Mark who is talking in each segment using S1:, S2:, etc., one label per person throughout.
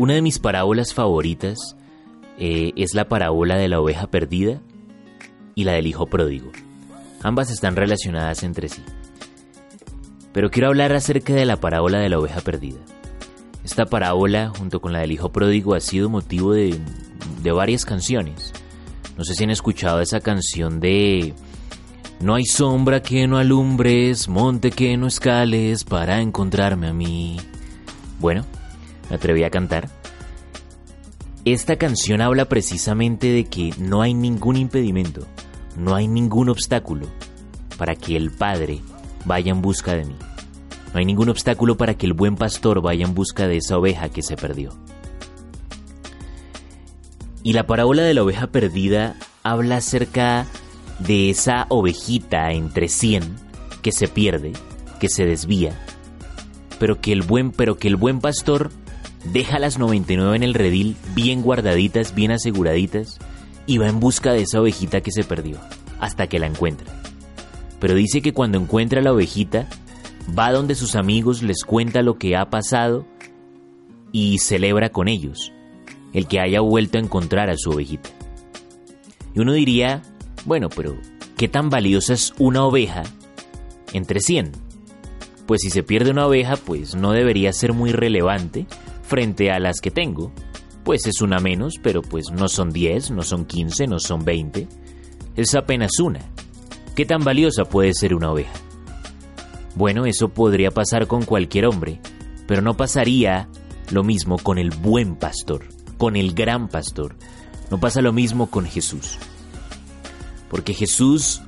S1: Una de mis parábolas favoritas eh, es la parábola de la oveja perdida y la del hijo pródigo. Ambas están relacionadas entre sí. Pero quiero hablar acerca de la parábola de la oveja perdida. Esta parábola, junto con la del hijo pródigo, ha sido motivo de, de varias canciones. No sé si han escuchado esa canción de No hay sombra que no alumbres, monte que no escales para encontrarme a mí. Bueno, me atreví a cantar. Esta canción habla precisamente de que no hay ningún impedimento, no hay ningún obstáculo para que el Padre vaya en busca de mí. No hay ningún obstáculo para que el buen pastor vaya en busca de esa oveja que se perdió. Y la parábola de la oveja perdida habla acerca de esa ovejita entre 100 que se pierde, que se desvía, pero que el buen, pero que el buen pastor deja las 99 en el redil bien guardaditas, bien aseguraditas y va en busca de esa ovejita que se perdió hasta que la encuentra. Pero dice que cuando encuentra la ovejita, va donde sus amigos les cuenta lo que ha pasado y celebra con ellos el que haya vuelto a encontrar a su ovejita. Y uno diría, bueno, pero ¿qué tan valiosa es una oveja entre 100? Pues si se pierde una oveja, pues no debería ser muy relevante frente a las que tengo. Pues es una menos, pero pues no son 10, no son 15, no son 20. Es apenas una. ¿Qué tan valiosa puede ser una oveja? Bueno, eso podría pasar con cualquier hombre, pero no pasaría lo mismo con el buen pastor, con el gran pastor. No pasa lo mismo con Jesús. Porque Jesús,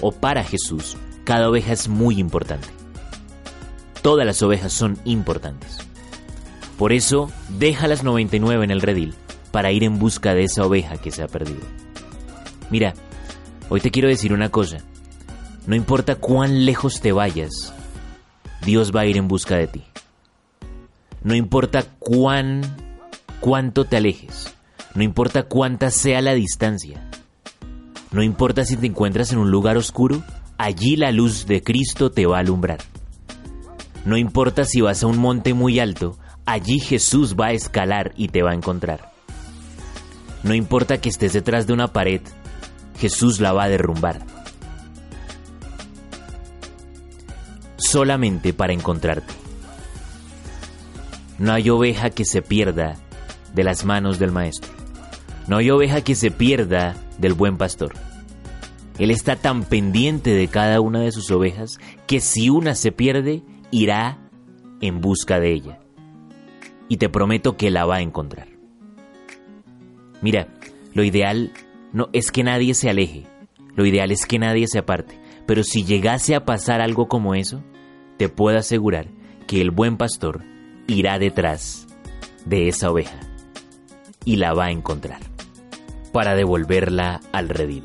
S1: o para Jesús, cada oveja es muy importante. Todas las ovejas son importantes. Por eso, deja las 99 en el redil para ir en busca de esa oveja que se ha perdido. Mira, hoy te quiero decir una cosa. No importa cuán lejos te vayas, Dios va a ir en busca de ti. No importa cuán cuánto te alejes, no importa cuánta sea la distancia. No importa si te encuentras en un lugar oscuro, allí la luz de Cristo te va a alumbrar. No importa si vas a un monte muy alto, allí Jesús va a escalar y te va a encontrar. No importa que estés detrás de una pared, Jesús la va a derrumbar. Solamente para encontrarte. No hay oveja que se pierda de las manos del Maestro. No hay oveja que se pierda del buen pastor. Él está tan pendiente de cada una de sus ovejas que si una se pierde, irá en busca de ella. Y te prometo que la va a encontrar. Mira, lo ideal no es que nadie se aleje, lo ideal es que nadie se aparte, pero si llegase a pasar algo como eso, te puedo asegurar que el buen pastor irá detrás de esa oveja y la va a encontrar para devolverla al redil.